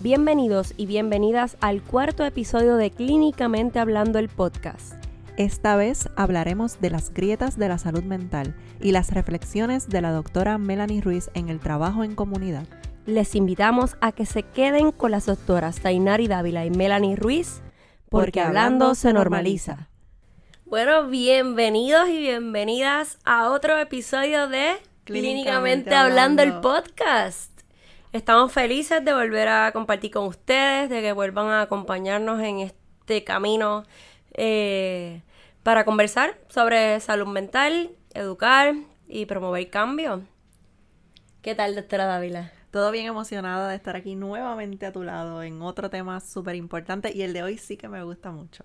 Bienvenidos y bienvenidas al cuarto episodio de Clínicamente Hablando el podcast. Esta vez hablaremos de las grietas de la salud mental y las reflexiones de la doctora Melanie Ruiz en el trabajo en comunidad. Les invitamos a que se queden con las doctoras Tainari Dávila y Melanie Ruiz, porque, hablando se normaliza. Bueno, bienvenidos y bienvenidas a otro episodio de Clínicamente, hablando el podcast. Estamos felices de volver a compartir con ustedes, de que vuelvan a acompañarnos en este camino eh, para conversar sobre salud mental, educar y promover cambio. ¿Qué tal, doctora Dávila? Todo bien emocionada de estar aquí nuevamente a tu lado en otro tema súper importante y el de hoy sí que me gusta mucho.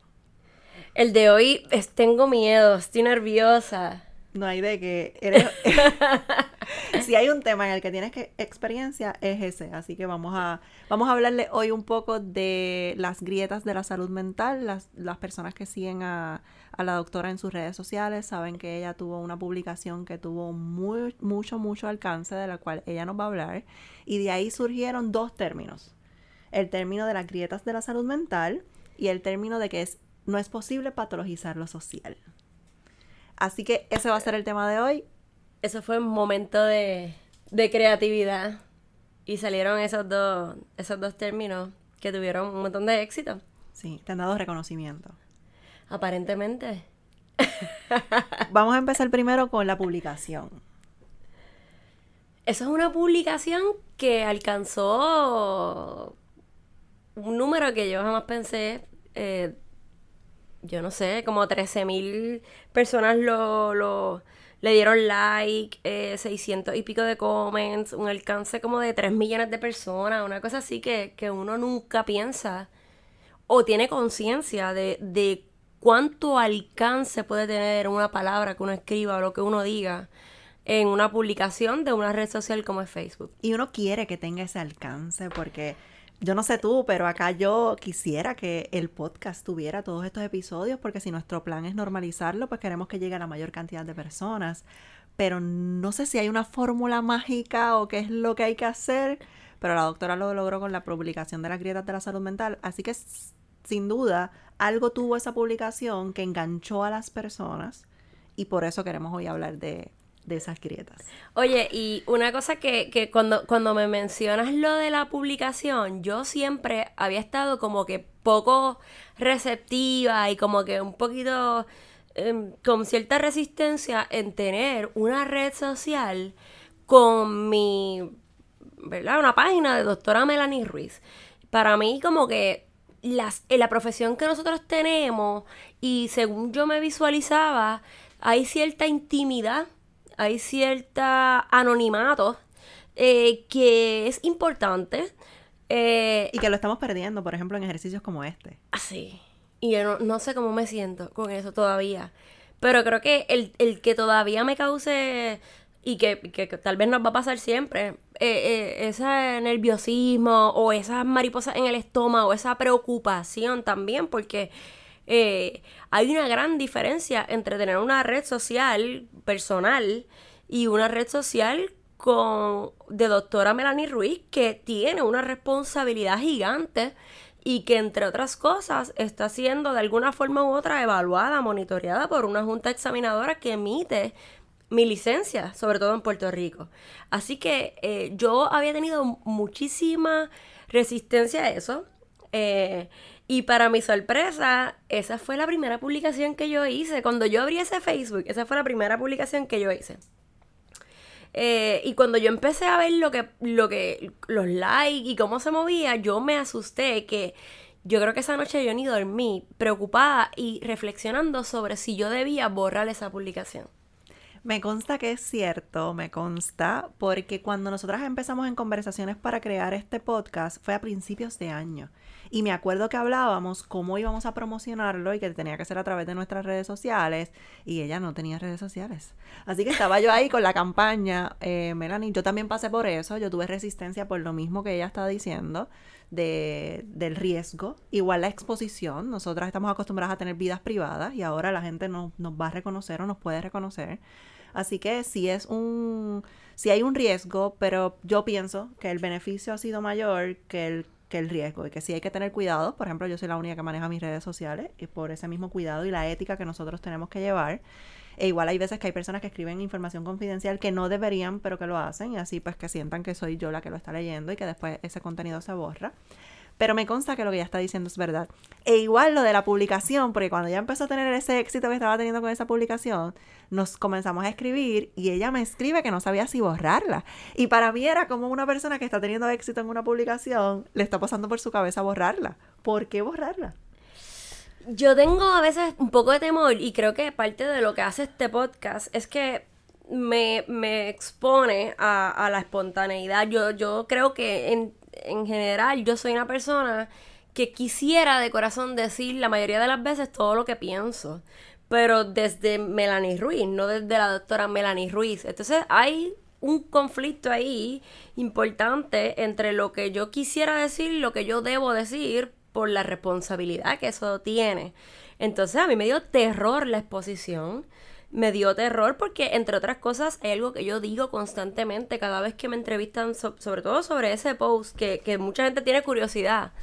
El de hoy es, tengo miedo, estoy nerviosa. No hay de que eres... si hay un tema en el que tienes que experiencia es ese, así que vamos a vamos a hablarle hoy un poco de las grietas de la salud mental. Las, las personas que siguen a, a la doctora en sus redes sociales saben que ella tuvo una publicación que tuvo muy, mucho mucho alcance de la cual ella nos va a hablar y de ahí surgieron dos términos. El término de las grietas de la salud mental y el término de que es no es posible patologizar lo social. Así que ese va a ser el tema de hoy. Eso fue un momento de, creatividad y salieron esos dos, esos dos términos que tuvieron un montón de éxito. Sí, te han dado reconocimiento. Aparentemente. Vamos a empezar primero con la publicación. Eso es una publicación que alcanzó un número que yo jamás pensé eh, yo no sé, como 13 mil personas lo, lo, le dieron like, eh, 600 y pico de comments, un alcance como de 3 millones de personas, una cosa así que, que uno nunca piensa o tiene conciencia de, de cuánto alcance puede tener una palabra que uno escriba o lo que uno diga en una publicación de una red social como es Facebook. Y uno quiere que tenga ese alcance porque yo no sé tú, pero acá yo quisiera que el podcast tuviera todos estos episodios, porque si nuestro plan es normalizarlo, pues queremos que llegue a la mayor cantidad de personas. Pero no sé si hay una fórmula mágica o qué es lo que hay que hacer, pero la doctora lo logró con la publicación de las grietas de la salud mental. Así que sin duda, algo tuvo esa publicación que enganchó a las personas y por eso queremos hoy hablar de, de esas grietas. Oye, y una cosa que, que cuando, cuando me mencionas lo de la publicación, yo siempre había estado como que poco receptiva y como que un poquito em, con cierta resistencia en tener una red social con mi, ¿verdad? Una página de doctora Melanie Ruiz. Para mí como que las, en la profesión que nosotros tenemos y según yo me visualizaba, hay cierta intimidad hay cierta anonimato eh, que es importante. Eh, y que lo estamos perdiendo, por ejemplo, en ejercicios como este. Así. Y yo no, sé cómo me siento con eso todavía. Pero creo que el, que todavía me cause y que, tal vez nos va a pasar siempre, eh, ese nerviosismo o esas mariposas en el estómago, esa preocupación también, porque eh, hay una gran diferencia entre tener una red social personal y una red social con de doctora Melanie Ruiz que tiene una responsabilidad gigante y que entre otras cosas está siendo de alguna forma u otra evaluada, monitoreada por una junta examinadora que emite mi licencia, sobre todo en Puerto Rico. Así que eh, yo había tenido muchísima resistencia a eso. Eh, y para mi sorpresa, esa fue la primera publicación que yo hice. Cuando yo abrí ese Facebook, esa fue la primera publicación que yo hice. Eh, y cuando yo empecé a ver lo que, lo que, los likes y cómo se movía, yo me asusté que yo creo que esa noche yo ni dormí, preocupada y reflexionando sobre si yo debía borrar esa publicación. Me consta que es cierto, me consta, porque cuando nosotras empezamos en conversaciones para crear este podcast fue a principios de año. Y me acuerdo que hablábamos cómo íbamos a promocionarlo y que tenía que ser a través de nuestras redes sociales. Y ella no tenía redes sociales. Así que estaba yo ahí con la campaña. Eh, Melanie, yo también pasé por eso. Yo tuve resistencia por lo mismo que ella estaba diciendo. De, del riesgo, igual la exposición. Nosotras estamos acostumbradas a tener vidas privadas y ahora la gente no, nos va a reconocer o nos puede reconocer. Así que sí es un, sí hay un riesgo, pero yo pienso que el beneficio ha sido mayor que el que el riesgo y que sí hay que tener cuidado. Por ejemplo, yo soy la única que maneja mis redes sociales y por ese mismo cuidado y la ética que nosotros tenemos que llevar. E igual hay veces que hay personas que escriben información confidencial que no deberían, pero que lo hacen y así pues que sientan que soy yo la que lo está leyendo y que después ese contenido se borra. Pero me consta que lo que ella está diciendo es verdad. E igual lo de la publicación, porque cuando ella empezó a tener ese éxito que estaba teniendo con esa publicación, nos comenzamos a escribir y ella me escribe que no sabía si borrarla. Y para mí era como una persona que está teniendo éxito en una publicación, le está pasando por su cabeza borrarla. ¿Por qué borrarla? Yo tengo a veces un poco de temor y creo que parte de lo que hace este podcast es que me, me expone a, a, la espontaneidad. Yo, yo creo que en, en general yo soy una persona que quisiera de corazón decir la mayoría de las veces todo lo que pienso. Pero desde Melanie Ruiz, no desde la doctora Melanie Ruiz. Entonces hay un conflicto ahí importante entre lo que yo quisiera decir y lo que yo debo decir por la responsabilidad que eso tiene. Entonces a mí me dio terror la exposición, me dio terror porque entre otras cosas hay algo que yo digo constantemente cada vez que me entrevistan, sobre todo sobre ese post, que, que mucha gente tiene curiosidad.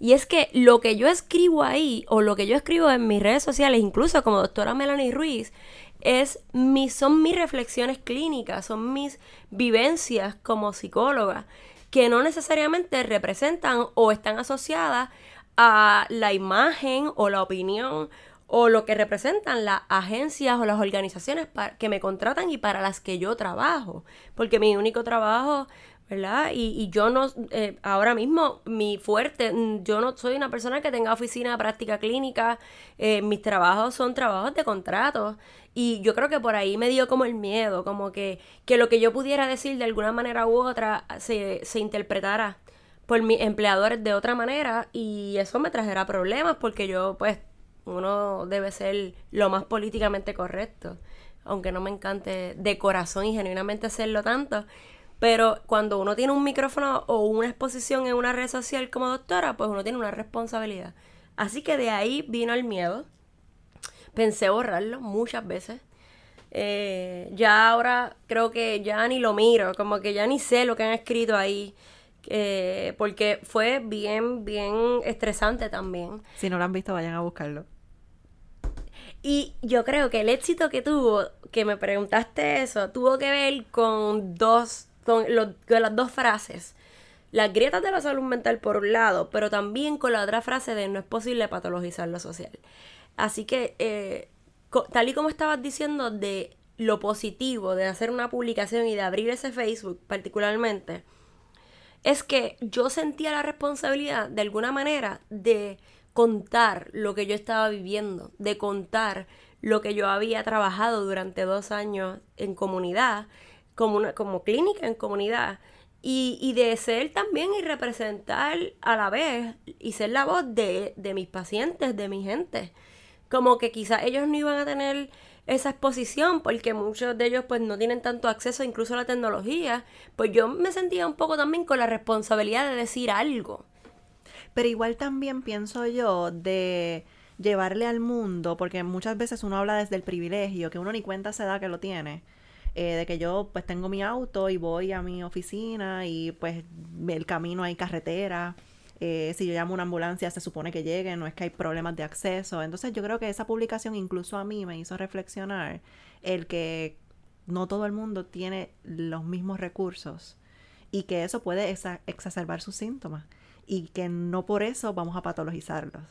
Y es que lo que yo escribo ahí, o lo que yo escribo en mis redes sociales, incluso como doctora Melanie Ruiz, es mi, son mis reflexiones clínicas, son mis vivencias como psicóloga que no necesariamente representan o están asociadas a la imagen o la opinión o lo que representan las agencias o las organizaciones que me contratan y para las que yo trabajo. Porque mi único trabajo, ¿verdad? Y, yo no, eh, ahora mismo, mi fuerte, mm, yo no soy una persona que tenga oficina práctica clínica, eh, mis trabajos son trabajos de contrato y yo creo que por ahí me dio como el miedo, como que, que lo que yo pudiera decir de alguna manera u otra se, se interpretara por mis empleadores de otra manera y eso me trajera problemas porque yo pues uno debe ser lo más políticamente correcto, aunque no me encante de corazón y genuinamente hacerlo tanto. Pero cuando uno tiene un micrófono o una exposición en una red social como doctora, pues uno tiene una responsabilidad. Así que de ahí vino el miedo Pensé borrarlo muchas veces. Eh, ya ahora creo que ya ni lo miro, como que ya ni sé lo que han escrito ahí. Eh, porque fue bien, bien estresante también. Si no lo han visto, vayan a buscarlo. Y yo creo que el éxito que tuvo, que me preguntaste eso, tuvo que ver con dos, con, las dos frases. Las grietas de la salud mental por un lado, pero también con la otra frase de no es posible patologizar lo social. Así que, eh, tal y como estabas diciendo de lo positivo de hacer una publicación y de abrir ese Facebook particularmente, es que yo sentía la responsabilidad de alguna manera de contar lo que yo estaba viviendo, de contar lo que yo había trabajado durante dos años en comunidad, como, una, como clínica en comunidad, y, y, de ser también y representar a la vez y ser la voz de, de mis pacientes, de mi gente como que quizás ellos no iban a tener esa exposición porque muchos de ellos pues no tienen tanto acceso incluso a la tecnología, pues yo me sentía un poco también con la responsabilidad de decir algo. Pero igual también pienso yo de llevarle al mundo, porque muchas veces uno habla desde el privilegio, que uno ni cuenta se da que lo tiene. Eh, de que yo pues tengo mi auto y voy a mi oficina y pues el camino hay carretera eh, si yo llamo una ambulancia se supone que llegue, no es que hay problemas de acceso. Entonces yo creo que esa publicación incluso a mí me hizo reflexionar el que no todo el mundo tiene los mismos recursos y que eso puede exacerbar sus síntomas y que no por eso vamos a patologizarlos.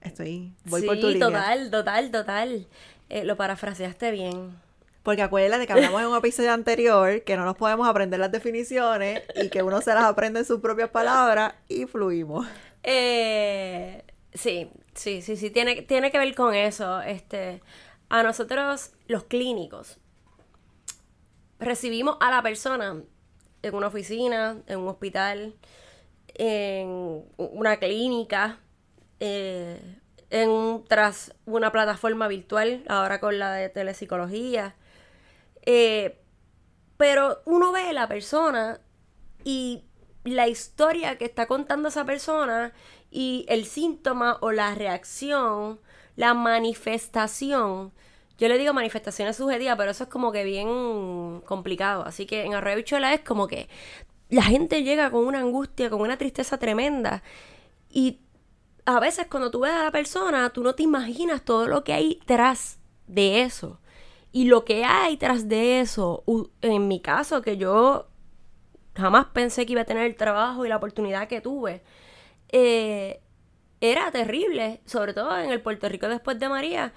Estoy, voy por tu línea. total, total, total. Eh, lo parafraseaste bien. Porque acuérdate que hablamos en un episodio anterior que no nos podemos aprender las definiciones y que uno se las aprende en sus propias palabras y fluimos. Eh, sí, sí, sí, sí, tiene, tiene que ver con eso. Este, a nosotros, los clínicos, recibimos a la persona en una oficina, en un hospital, en una clínica, eh, en tras una plataforma virtual, ahora con la de telepsicología. Eh, pero uno ve a la persona y la historia que está contando esa persona y el síntoma o la reacción, la manifestación. Yo le digo manifestaciones subjetivas, pero eso es como que bien complicado. Así que en Arroyo es como que la gente llega con una angustia, con una tristeza tremenda. Y a veces cuando tú ves a la persona, tú no te imaginas todo lo que hay tras de eso. Y lo que hay tras de eso, en mi caso, que yo jamás pensé que iba a tener el trabajo y la oportunidad que tuve, eh, era terrible, sobre todo en el Puerto Rico después de María,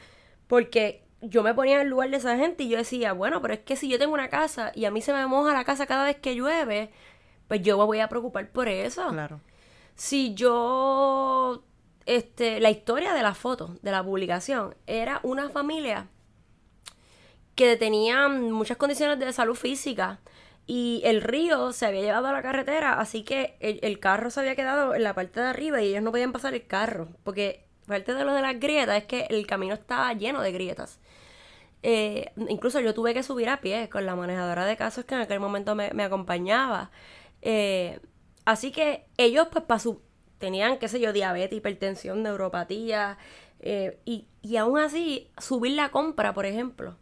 porque yo me ponía en el lugar de esa gente y yo decía, bueno, pero es que si yo tengo una casa y a mí se me moja la casa cada vez que llueve, pues yo me voy a preocupar por eso. Claro. Si yo, este, la historia de la foto, de la publicación, era una familia que tenía muchas condiciones de salud física y el río se había llevado a la carretera, así que el, carro se había quedado en la parte de arriba y ellos no podían pasar el carro, porque parte de lo de las grietas es que el camino estaba lleno de grietas. Eh, incluso yo tuve que subir a pie con la manejadora de casos que en aquel momento me, acompañaba. Eh, así que ellos pues para su, tenían, qué sé yo, diabetes, hipertensión, neuropatía, eh, y, y aún así subir la compra, por ejemplo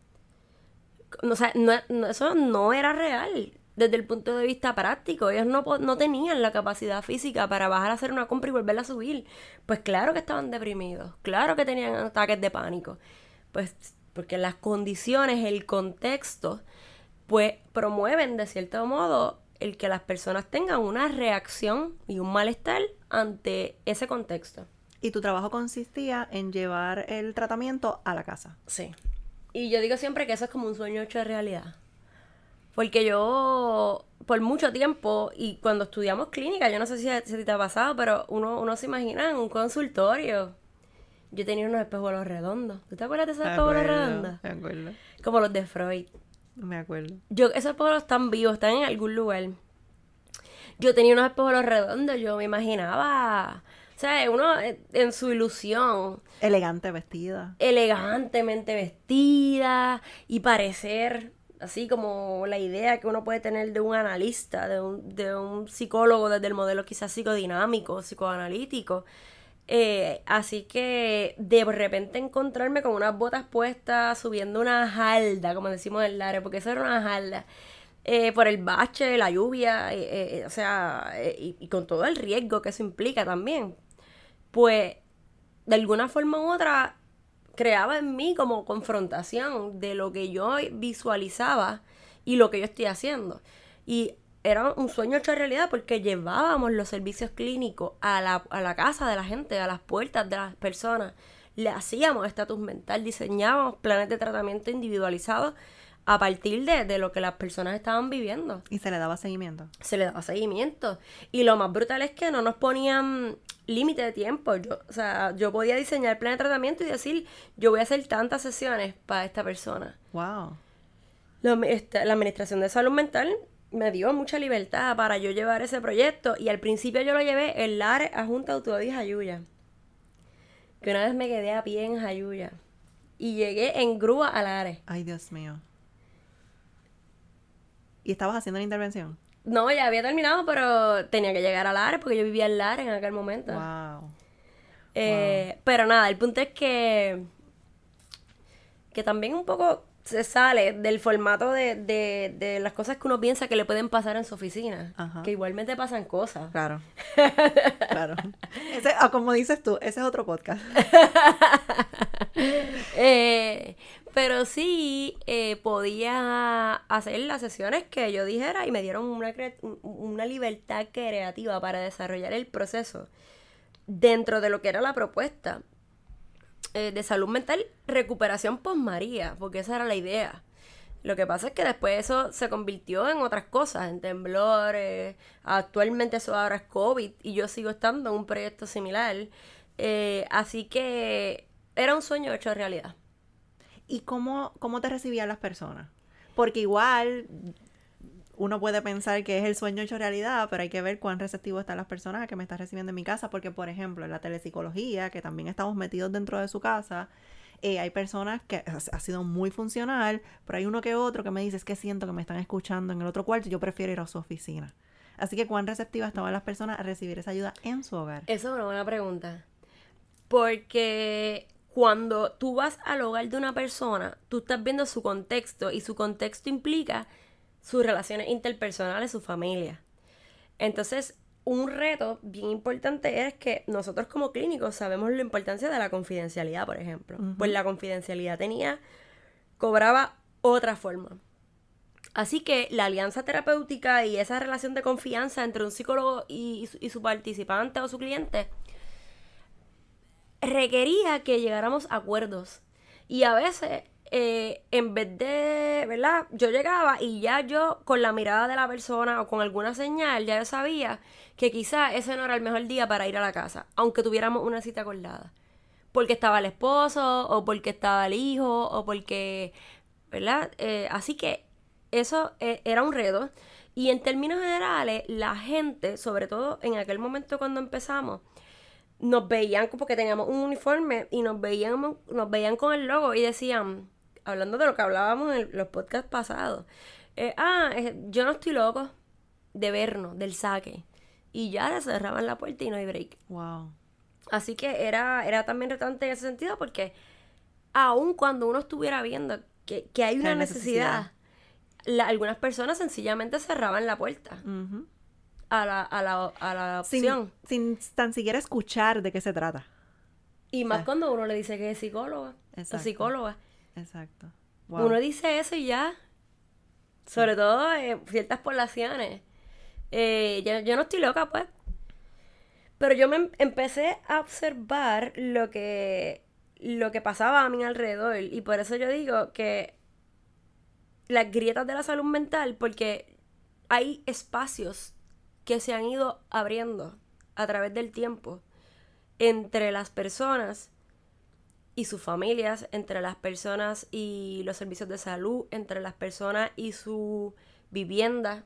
o sea, no, eso no era real desde el punto de vista práctico. Ellos no, no tenían la capacidad física para bajar a hacer una compra y volverla a subir. Pues claro que estaban deprimidos, claro que tenían ataques de pánico. Pues porque las condiciones, el contexto, pues promueven de cierto modo el que las personas tengan una reacción y un malestar ante ese contexto. Y tu trabajo consistía en llevar el tratamiento a la casa. Sí. Y yo digo siempre que eso es como un sueño hecho de realidad. Porque yo, por mucho tiempo, y cuando estudiamos clínica, yo no sé si, si te ha pasado, pero uno, uno se imagina en un consultorio. Yo tenía unos espejuelos redondos. ¿Tú te acuerdas de esos espejuelos redondos? Me acuerdo. Como los de Freud. Me acuerdo. Yo, esos espejuelos están vivos, están en algún lugar. Yo tenía unos espejuelos redondos, yo me imaginaba o sea, uno eh, en su ilusión. Elegante vestida. Elegantemente vestida y parecer así como la idea que uno puede tener de un analista, de un, de un psicólogo desde el modelo quizás psicodinámico, psicoanalítico. Eh, así que de repente encontrarme con unas botas puestas subiendo una jalda, como decimos en el área, porque eso era una jalda. Eh, por el bache, la lluvia, o sea, y, con todo el riesgo que eso implica también pues de alguna forma u otra creaba en mí como confrontación de lo que yo visualizaba y lo que yo estoy haciendo. Y era un sueño hecho realidad porque llevábamos los servicios clínicos a la, a la casa de la gente, a las puertas de las personas. Le hacíamos estatus mental, diseñábamos planes de tratamiento individualizados a partir de, de, lo que las personas estaban viviendo. Y se le daba seguimiento. Se le daba seguimiento. Y lo más brutal es que no nos ponían límite de tiempo. Yo, o sea, yo podía diseñar el plan de tratamiento y decir, yo voy a hacer tantas sesiones para esta persona. Wow. Este, la, Administración de Salud Mental me dio mucha libertad para yo llevar ese proyecto y al principio yo lo llevé en la a Junta de Jayuya. Que una vez me quedé a pie en Jayuya y llegué en grúa al ARE. Ay, Dios mío. ¿Y estabas haciendo la intervención? No, ya había terminado, pero tenía que llegar a Lares porque yo vivía en Lares en aquel momento. Eh, pero nada, el punto es que. que también un poco se sale del formato de, de, de las cosas que uno piensa que le pueden pasar en su oficina. Que igualmente pasan cosas. Claro. claro. Ese, ah, como dices tú, ese es otro podcast. eh, pero sí eh, podía hacer las sesiones que yo dijera y me dieron una, una libertad creativa para desarrollar el proceso dentro de lo que era la propuesta eh, de salud mental, recuperación post María, porque esa era la idea. Lo que pasa es que después eso se convirtió en otras cosas, en temblores, actualmente eso ahora es COVID y yo sigo estando en un proyecto similar. Eh, así que era un sueño hecho realidad. ¿Y cómo, cómo te recibían las personas? Porque igual uno puede pensar que es el sueño hecho realidad, pero hay que ver cuán receptivo están las personas que me están recibiendo en mi casa, porque por ejemplo en la telepsicología, que también estamos metidos dentro de su casa, eh, hay personas que ha, sido muy funcional, pero hay uno que otro que me dice es que siento que me están escuchando en el otro cuarto yo prefiero ir a su oficina. Así que cuán receptivas estaban las personas a recibir esa ayuda en su hogar. Eso es una buena pregunta. Porque cuando tú vas al hogar de una persona, tú estás viendo su contexto y su contexto implica sus relaciones interpersonales, su familia. Entonces, un reto bien importante es que nosotros como clínicos sabemos la importancia de la confidencialidad, por ejemplo. Pues la confidencialidad tenía, cobraba otra forma. Así que la alianza terapéutica y esa relación de confianza entre un psicólogo y, y su participante o su cliente requería que llegáramos a acuerdos. Y a veces eh, en vez de, ¿verdad? Yo llegaba y ya yo con la mirada de la persona o con alguna señal ya yo sabía que quizá ese no era el mejor día para ir a la casa, aunque tuviéramos una cita acordada. Porque estaba el esposo o porque estaba el hijo o porque, ¿verdad? Eh, así que eso eh, era un reto. Y en términos generales, la gente, sobre todo en aquel momento cuando empezamos, nos veían como que teníamos un uniforme y nos veían, nos veían con el logo y decían, hablando de lo que hablábamos en los podcasts pasados, eh, ah, yo no estoy loco de vernos, del saque. Y ya le cerraban la puerta y no hay break. Wow. Así que era, era también retante en ese sentido porque aun cuando uno estuviera viendo que, hay una necesidad, algunas personas sencillamente cerraban la puerta. a, la, a, la, a la opción. Sin, tan siquiera escuchar de qué se trata. Y más cuando uno le dice que es psicóloga o psicóloga. Exacto. Uno dice eso y ya. Sobre todo en ciertas poblaciones. Eh, yo, no estoy loca, pues. Pero yo me em, empecé a observar lo que, lo que pasaba a mi alrededor. Y por eso yo digo que las grietas de la salud mental, porque hay espacios que se han ido abriendo a través del tiempo entre las personas y sus familias, entre las personas y los servicios de salud, entre las personas y su vivienda,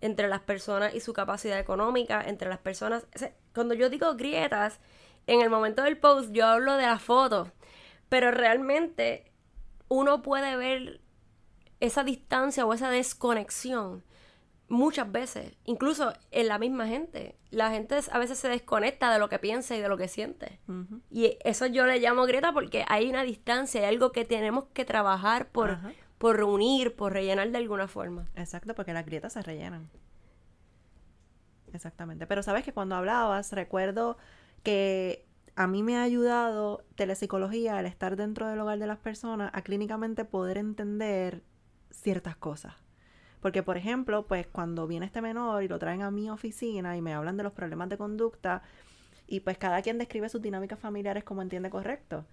entre las personas y su capacidad económica, entre las personas... Cuando yo digo grietas, en el momento del post yo hablo de la foto, pero realmente uno puede ver esa distancia o esa desconexión muchas veces, incluso en la misma gente. La gente a veces se desconecta de lo que piensa y de lo que siente. Y eso yo le llamo grieta porque hay una distancia, hay algo que tenemos que trabajar por, por reunir, por rellenar de alguna forma. Exacto, porque las grietas se rellenan. Exactamente. Pero sabes que cuando hablabas, recuerdo que a mí me ha ayudado telepsicología, al estar dentro del hogar de las personas, a clínicamente poder entender ciertas cosas. Porque, por ejemplo, pues cuando viene este menor y lo traen a mi oficina y me hablan de los problemas de conducta, y pues cada quien describe sus dinámicas familiares como entiende correcto.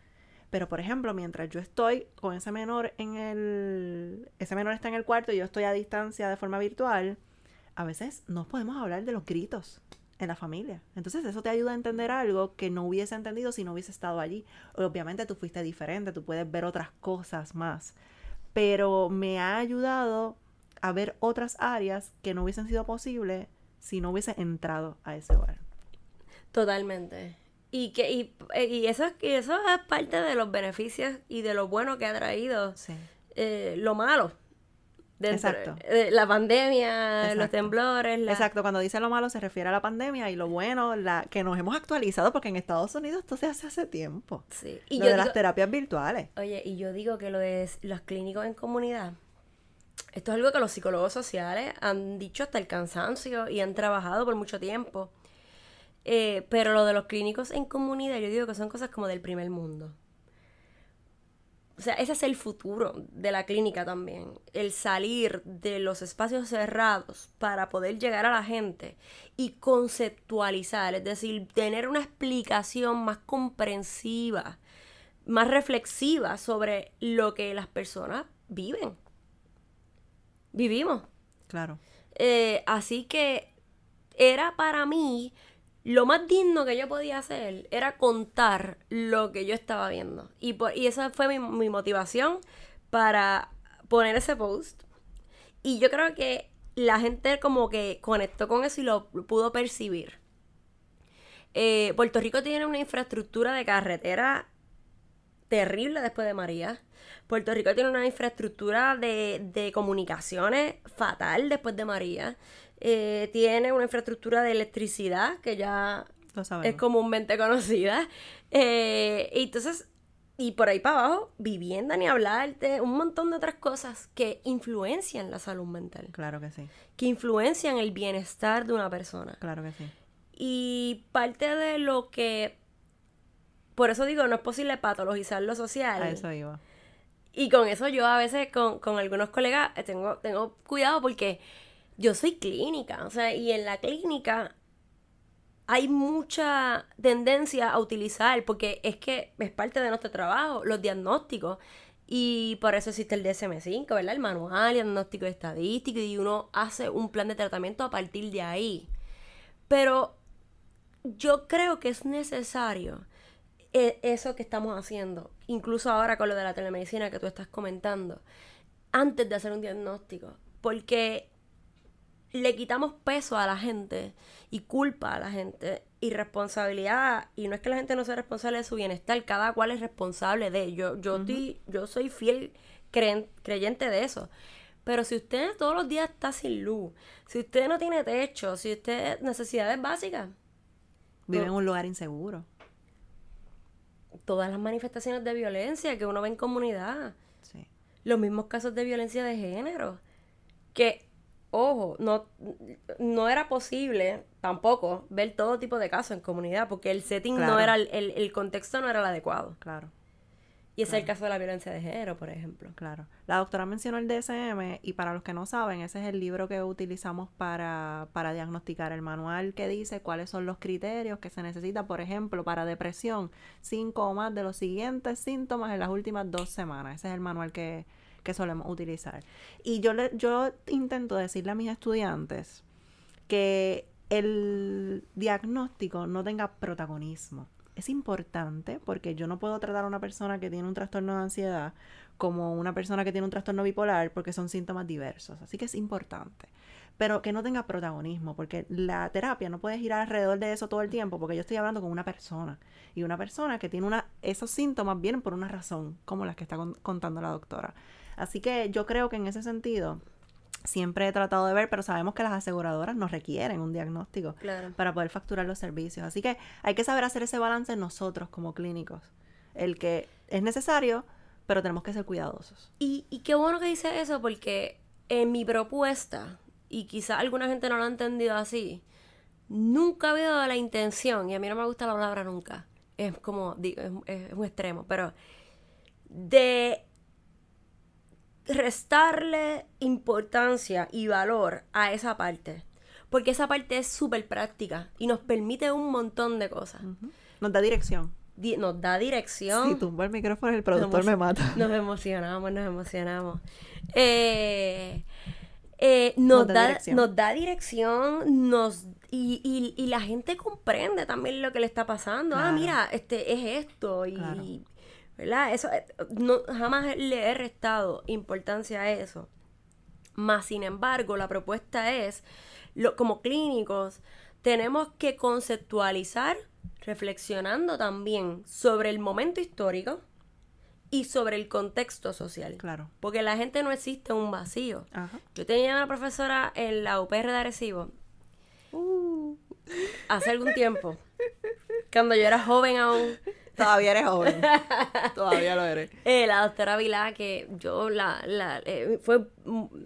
Pero, por ejemplo, mientras yo estoy con ese menor en el... Ese menor está en el cuarto y yo estoy a distancia de forma virtual, a veces no podemos hablar de los gritos en la familia. Entonces eso te ayuda a entender algo que no hubiese entendido si no hubiese estado allí. Obviamente tú fuiste diferente, tú puedes ver otras cosas más. Pero me ha ayudado a ver otras áreas que no hubiesen sido posibles si no hubiese entrado a ese hogar. Totalmente. Y que y, y eso, eso es parte de los beneficios y de lo bueno que ha traído eh, lo malo. Exacto. la pandemia, los temblores. Exacto, cuando dice lo malo se refiere a la pandemia y lo bueno, la que nos hemos actualizado porque en Estados Unidos esto se hace hace tiempo. Sí. Y lo de las terapias virtuales. Oye, y yo digo que lo de los clínicos en comunidad esto es algo que los psicólogos sociales han dicho hasta el cansancio y han trabajado por mucho tiempo. Eh, pero lo de los clínicos en comunidad, yo digo que son cosas como del primer mundo. O sea, ese es el futuro de la clínica también. El salir de los espacios cerrados para poder llegar a la gente y conceptualizar, es decir, tener una explicación más comprensiva, más reflexiva sobre lo que las personas viven vivimos. Claro. Eh, así que era para mí lo más digno que yo podía hacer era contar lo que yo estaba viendo. Y, por, y esa fue mi, motivación para poner ese post. Y yo creo que la gente como que conectó con eso y lo pudo percibir. Eh, Puerto Rico tiene una infraestructura de carretera terrible después de María. Puerto Rico tiene una infraestructura de, comunicaciones fatal después de María. Eh, tiene una infraestructura de electricidad que ya es comúnmente conocida. Eh, y entonces, y por ahí para abajo, vivienda ni hablarte, un montón de otras cosas que influencian la salud mental. Claro que sí. Que influencian el bienestar de una persona. Claro que sí. Y parte de lo que... Por eso digo, no es posible patologizar lo social. A eso iba. Y con eso yo a veces con, con algunos colegas eh, tengo, tengo cuidado porque yo soy clínica, o sea, y en la clínica hay mucha tendencia a utilizar, porque es que es parte de nuestro trabajo, los diagnósticos. Y por eso existe el DSM-5, ¿verdad? El manual, diagnóstico estadístico, y uno hace un plan de tratamiento a partir de ahí. Pero yo creo que es necesario eso que estamos haciendo, incluso ahora con lo de la telemedicina que tú estás comentando, antes de hacer un diagnóstico, porque le quitamos peso a la gente y culpa a la gente y responsabilidad y no es que la gente no sea responsable de su bienestar cada cual es responsable de ello yo yo soy fiel creyente de eso. Pero si usted todos los días está sin luz si usted no tiene techo si usted necesidades básicas vive en un lugar inseguro todas las manifestaciones de violencia que uno ve en comunidad sí. los mismos casos de violencia de género que ojo, no, no era posible tampoco ver todo tipo de casos en comunidad, porque el setting no era, el, el, contexto no era el adecuado. Claro. Y es el caso de la violencia de género, por ejemplo. Claro. La doctora mencionó el DSM y para los que no saben, ese es el libro que utilizamos para, para diagnosticar el manual que dice cuáles son los criterios que se necesita, por ejemplo, para depresión, cinco o más de los siguientes síntomas en las últimas dos semanas. Ese es el manual que, que solemos utilizar. Y yo, le, yo intento decirle a mis estudiantes que el diagnóstico no tenga protagonismo. Es importante porque yo no puedo tratar a una persona que tiene un trastorno de ansiedad como una persona que tiene un trastorno bipolar porque son síntomas diversos. Así que es importante. Pero que no tenga protagonismo, porque la terapia no puede girar alrededor de eso todo el tiempo, porque yo estoy hablando con una persona. Y una persona que tiene una, esos síntomas vienen por una razón, como las que está contando la doctora. Así que yo creo que en ese sentido siempre he tratado de ver, pero sabemos que las aseguradoras nos requieren un diagnóstico para poder facturar los servicios. Así que hay que saber hacer ese balance nosotros como clínicos. El que es necesario, pero tenemos que ser cuidadosos. Y, y qué bueno que dice eso, porque en mi propuesta, y quizá alguna gente no lo ha entendido así, nunca ha habido la intención, y a mí no me gusta la palabra nunca, es como, digo, es un extremo, pero de restarle importancia y valor a esa parte. Porque esa parte es súper práctica y nos permite un montón de cosas. Nos da dirección. nos da dirección. Si tumbo el micrófono, el productor me mata. Nos emocionamos, nos emocionamos. Eh, eh, nos, da, dirección. nos da dirección, nos y, y, la gente comprende también lo que le está pasando. Ah, mira, este es esto. Y, ¿verdad? Eso, eh, no, jamás le he restado importancia a eso. Más sin embargo, la propuesta es, lo, como clínicos, tenemos que conceptualizar reflexionando también sobre el momento histórico y sobre el contexto social. Claro. Porque la gente no existe un vacío. Yo tenía una profesora en la UPR de Arecibo uh. hace algún tiempo, cuando yo era joven aún. Todavía eres joven. Todavía lo eres. Eh, la doctora Vilá, que yo la, la eh, fue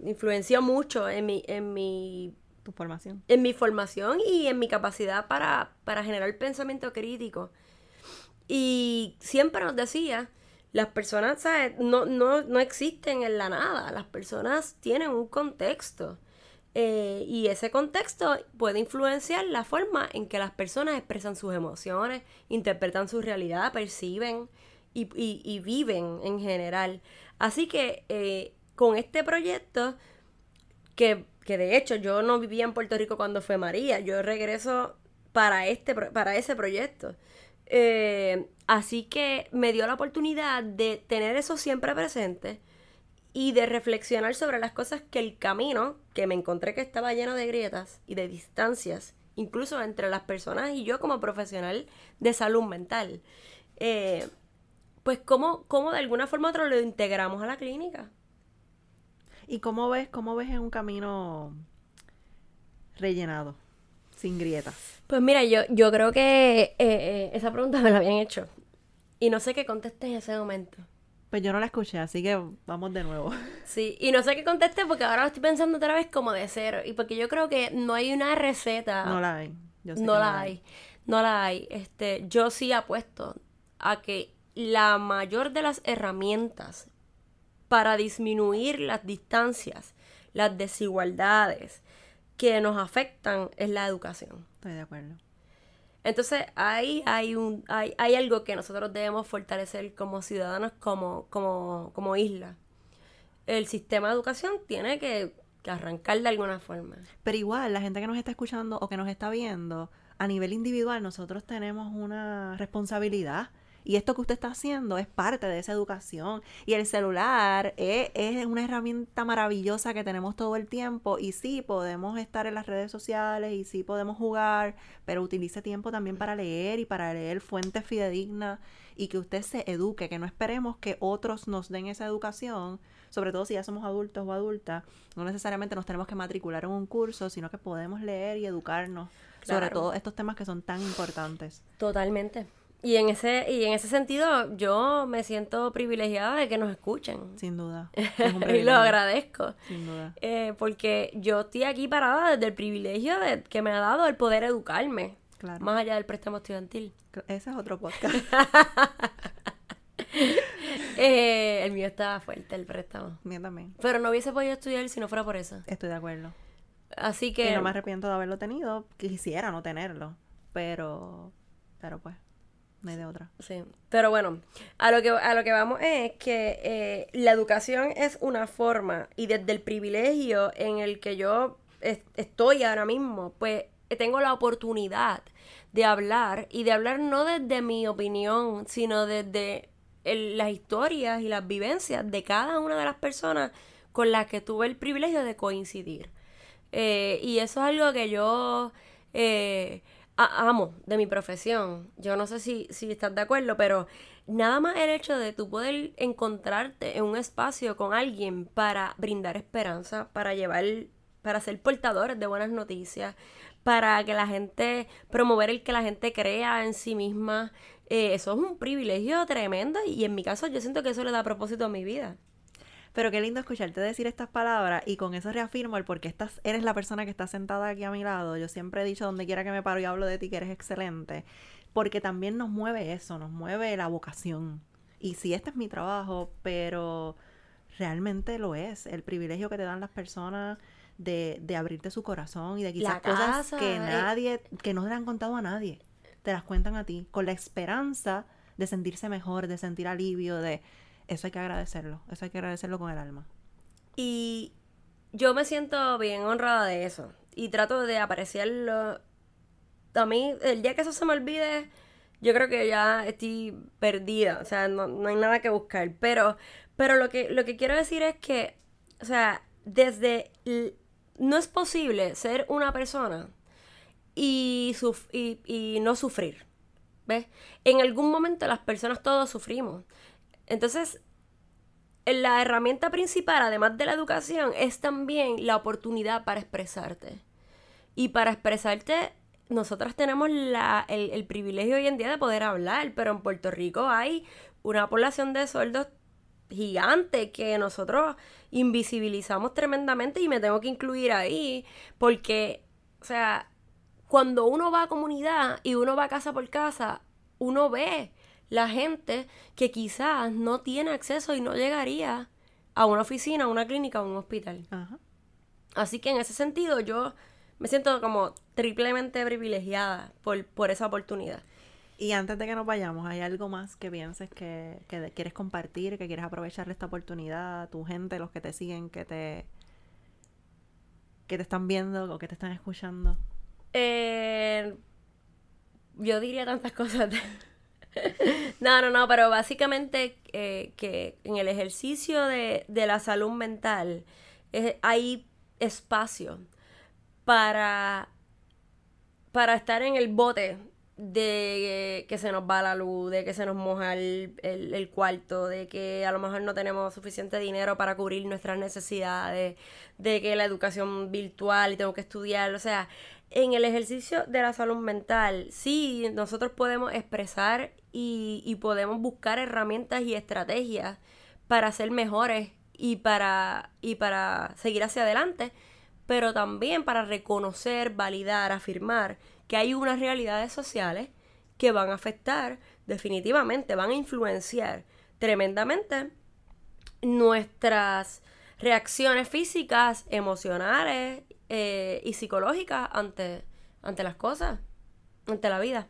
influenció mucho en mi, en mi tu formación. En mi formación y en mi capacidad para, para generar pensamiento crítico. Y siempre nos decía, las personas No, no, no existen en la nada, las personas tienen un contexto. Eh, y ese contexto puede influenciar la forma en que las personas expresan sus emociones, interpretan su realidad, perciben y, viven en general. Así que eh, con este proyecto, que, de hecho yo no vivía en Puerto Rico cuando fue María, yo regreso para, este, para ese proyecto. Eh, así que me dio la oportunidad de tener eso siempre presente y de reflexionar sobre las cosas que el camino, que me encontré que estaba lleno de grietas y de distancias, incluso entre las personas y yo como profesional de salud mental, eh, pues cómo, cómo de alguna forma u otra lo integramos a la clínica. ¿Y cómo ves, cómo ves en un camino rellenado, sin grietas? Pues mira, yo, yo creo que eh, eh, esa pregunta me la habían hecho Y no sé qué contesté en ese momento. Pues yo no la escuché, así que vamos de nuevo. Sí, y no sé qué contesté porque ahora lo estoy pensando otra vez como de cero. Y porque yo creo que no hay una receta. No la hay. Yo sé no que la hay. No la hay. Este, yo sí apuesto a que la mayor de las herramientas para disminuir las distancias, las desigualdades que nos afectan es la educación. Estoy de acuerdo. Entonces ahí hay un hay, hay algo que nosotros debemos fortalecer como ciudadanos, como, como, como isla. El sistema de educación tiene que, que arrancar de alguna forma. Pero igual, la gente que nos está escuchando o que nos está viendo, a nivel individual, nosotros tenemos una responsabilidad. Y esto que usted está haciendo es parte de esa educación. Y el celular es, es, una herramienta maravillosa que tenemos todo el tiempo. Y sí, podemos estar en las redes sociales y sí podemos jugar, pero utilice tiempo también para leer y para leer fuentes fidedignas y que usted se eduque, que no esperemos que otros nos den esa educación, sobre todo si ya somos adultos o adultas. No necesariamente nos tenemos que matricular en un curso, sino que podemos leer y educarnos Claro. sobre todo estos temas que son tan importantes. Totalmente. Y en ese, y en ese sentido, yo me siento privilegiada de que nos escuchen. Sin duda. Es un y lo agradezco. Sin duda. Eh, porque yo estoy aquí parada desde el privilegio de, que me ha dado el poder educarme. Claro. Más allá del préstamo estudiantil. Ese es otro podcast. Eh, el mío estaba fuerte, el préstamo. Mío también. Pero no hubiese podido estudiar si no fuera por eso. Estoy de acuerdo. Así Y que... no me arrepiento de haberlo tenido. Quisiera no tenerlo. Pero, pero pues, de otra. Sí, pero bueno, a lo que, a lo que vamos es que eh, la educación es una forma y desde el privilegio en el que yo es- estoy ahora mismo, pues eh, tengo la oportunidad de hablar y de hablar no desde mi opinión, sino desde las historias y las vivencias de cada una de las personas con las que tuve el privilegio de coincidir. Eh, y eso es algo que yo amo de mi profesión. Yo no sé si, si estás de acuerdo, pero nada más el hecho de tú poder encontrarte en un espacio con alguien para brindar esperanza, para llevar, para ser portadores de buenas noticias, para que la gente, promover el que la gente crea en sí misma, eh, eso es un privilegio tremendo y en mi caso yo siento que eso le da propósito a mi vida. Pero qué lindo escucharte decir estas palabras y con eso reafirmo el por qué estás, eres la persona que está sentada aquí a mi lado. Yo siempre he dicho donde quiera que me paro y hablo de ti que eres excelente, porque también nos mueve eso, nos mueve la vocación. Y sí, este es mi trabajo, pero realmente lo es, el privilegio que te dan las personas de, de abrirte su corazón y de quizás cosas que eh. nadie, que no le han contado a nadie, te las cuentan a ti, con la esperanza de sentirse mejor, de sentir alivio, de... Eso hay que agradecerlo, eso hay que agradecerlo con el alma. Y yo me siento bien honrada de eso. Y trato de apreciarlo. A mí, el día que eso se me olvide, yo creo que ya estoy perdida. O sea, no, no hay nada que buscar. Pero, pero lo que, lo que quiero decir es que, o sea, desde... No es posible ser una persona y, y, y no sufrir. ¿Ves? En algún momento las personas todos sufrimos. Entonces, la herramienta principal, además de la educación, es también la oportunidad para expresarte. Y para expresarte, nosotras tenemos la, el, el privilegio hoy en día de poder hablar, pero en Puerto Rico hay una población de sordos gigante que nosotros invisibilizamos tremendamente y me tengo que incluir ahí porque, o sea, cuando uno va a comunidad y uno va casa por casa, uno ve la gente que quizás no tiene acceso y no llegaría a una oficina, a una clínica, a un hospital. Ajá. Así que en ese sentido yo me siento como triplemente privilegiada por, por esa oportunidad. Y antes de que nos vayamos, ¿hay algo más que pienses que, que quieres compartir, que quieres aprovechar esta oportunidad, tu gente, los que te siguen, que te, que te están viendo o que te están escuchando? Eh, yo diría tantas cosas. no, no, no, pero básicamente eh, que en el ejercicio de, de la salud mental eh, hay espacio para, para estar en el bote de que se nos va la luz, de que se nos moja el, el- el cuarto, de que a lo mejor no tenemos suficiente dinero para cubrir nuestras necesidades, de que la educación virtual y tengo que estudiar, o sea, en el ejercicio de la salud mental, sí, nosotros podemos expresar y, y podemos buscar herramientas y estrategias para ser mejores y para, y para seguir hacia adelante, pero también para reconocer, validar, afirmar que hay unas realidades sociales que van a afectar definitivamente, van a influenciar tremendamente nuestras reacciones físicas, emocionales eh, y psicológicas ante, ante las cosas, ante la vida.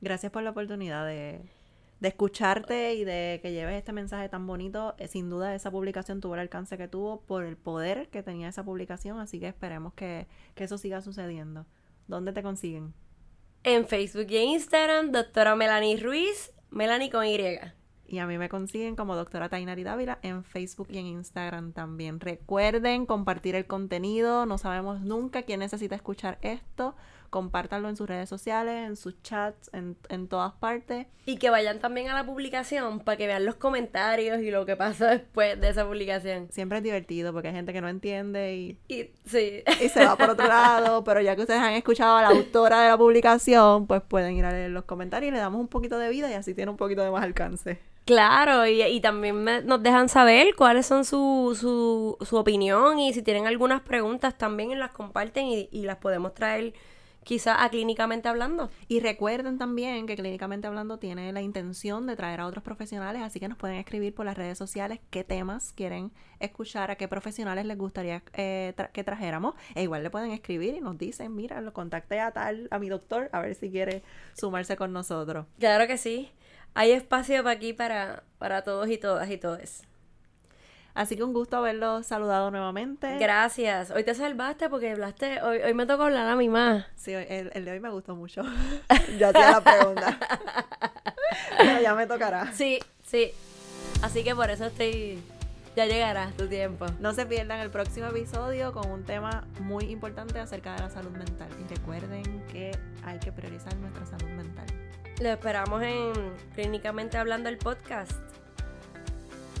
Gracias por la oportunidad de, de escucharte y de que lleves este mensaje tan bonito. Eh, sin duda esa publicación tuvo el alcance que tuvo por el poder que tenía esa publicación, así que esperemos que, que eso siga sucediendo. ¿Dónde te consiguen? En Facebook y Instagram, doctora Melanie Ruiz, Melanie con Y. Y a mí me consiguen como doctora Tainari Dávila en Facebook y en Instagram también. Recuerden compartir el contenido. No sabemos nunca quién necesita escuchar esto. Compártanlo en sus redes sociales, en sus chats, en, en todas partes. Y que vayan también a la publicación para que vean los comentarios y lo que pasa después de esa publicación. Siempre es divertido porque hay gente que no entiende y, Y sí. y se va por otro lado. Pero ya que ustedes han escuchado a la autora de la publicación, pues pueden ir a leer los comentarios y le damos un poquito de vida y así tiene un poquito de más alcance. Claro, y, y también me- nos dejan saber cuáles son su, su, su opinión y si tienen algunas preguntas también las comparten y, y las podemos traer quizás a clínicamente hablando. Y recuerden también que Clínicamente Hablando tiene la intención de traer a otros profesionales, así que nos pueden escribir por las redes sociales qué temas quieren escuchar, a qué profesionales les gustaría eh, tra- que trajéramos. E igual le pueden escribir y nos dicen, mira, lo contacté a tal, a mi doctor, a ver si quiere sumarse con nosotros. Claro que sí. Hay espacio para aquí para, para todos y todas y todos. Así que un gusto haberlos saludado nuevamente. Gracias. Hoy te salvaste porque hablaste. Hoy, hoy me tocó hablar a mí más. Sí, el, el de hoy me gustó mucho. ya hacía la pregunta. Pero ya me tocará. Sí, sí. Así que por eso estoy. Ya llegará tu tiempo. No se pierdan el próximo episodio con un tema muy importante acerca de la salud mental. Y recuerden que hay que priorizar nuestra salud mental. Lo esperamos en Clínicamente Hablando el podcast.